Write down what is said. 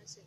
Nasi.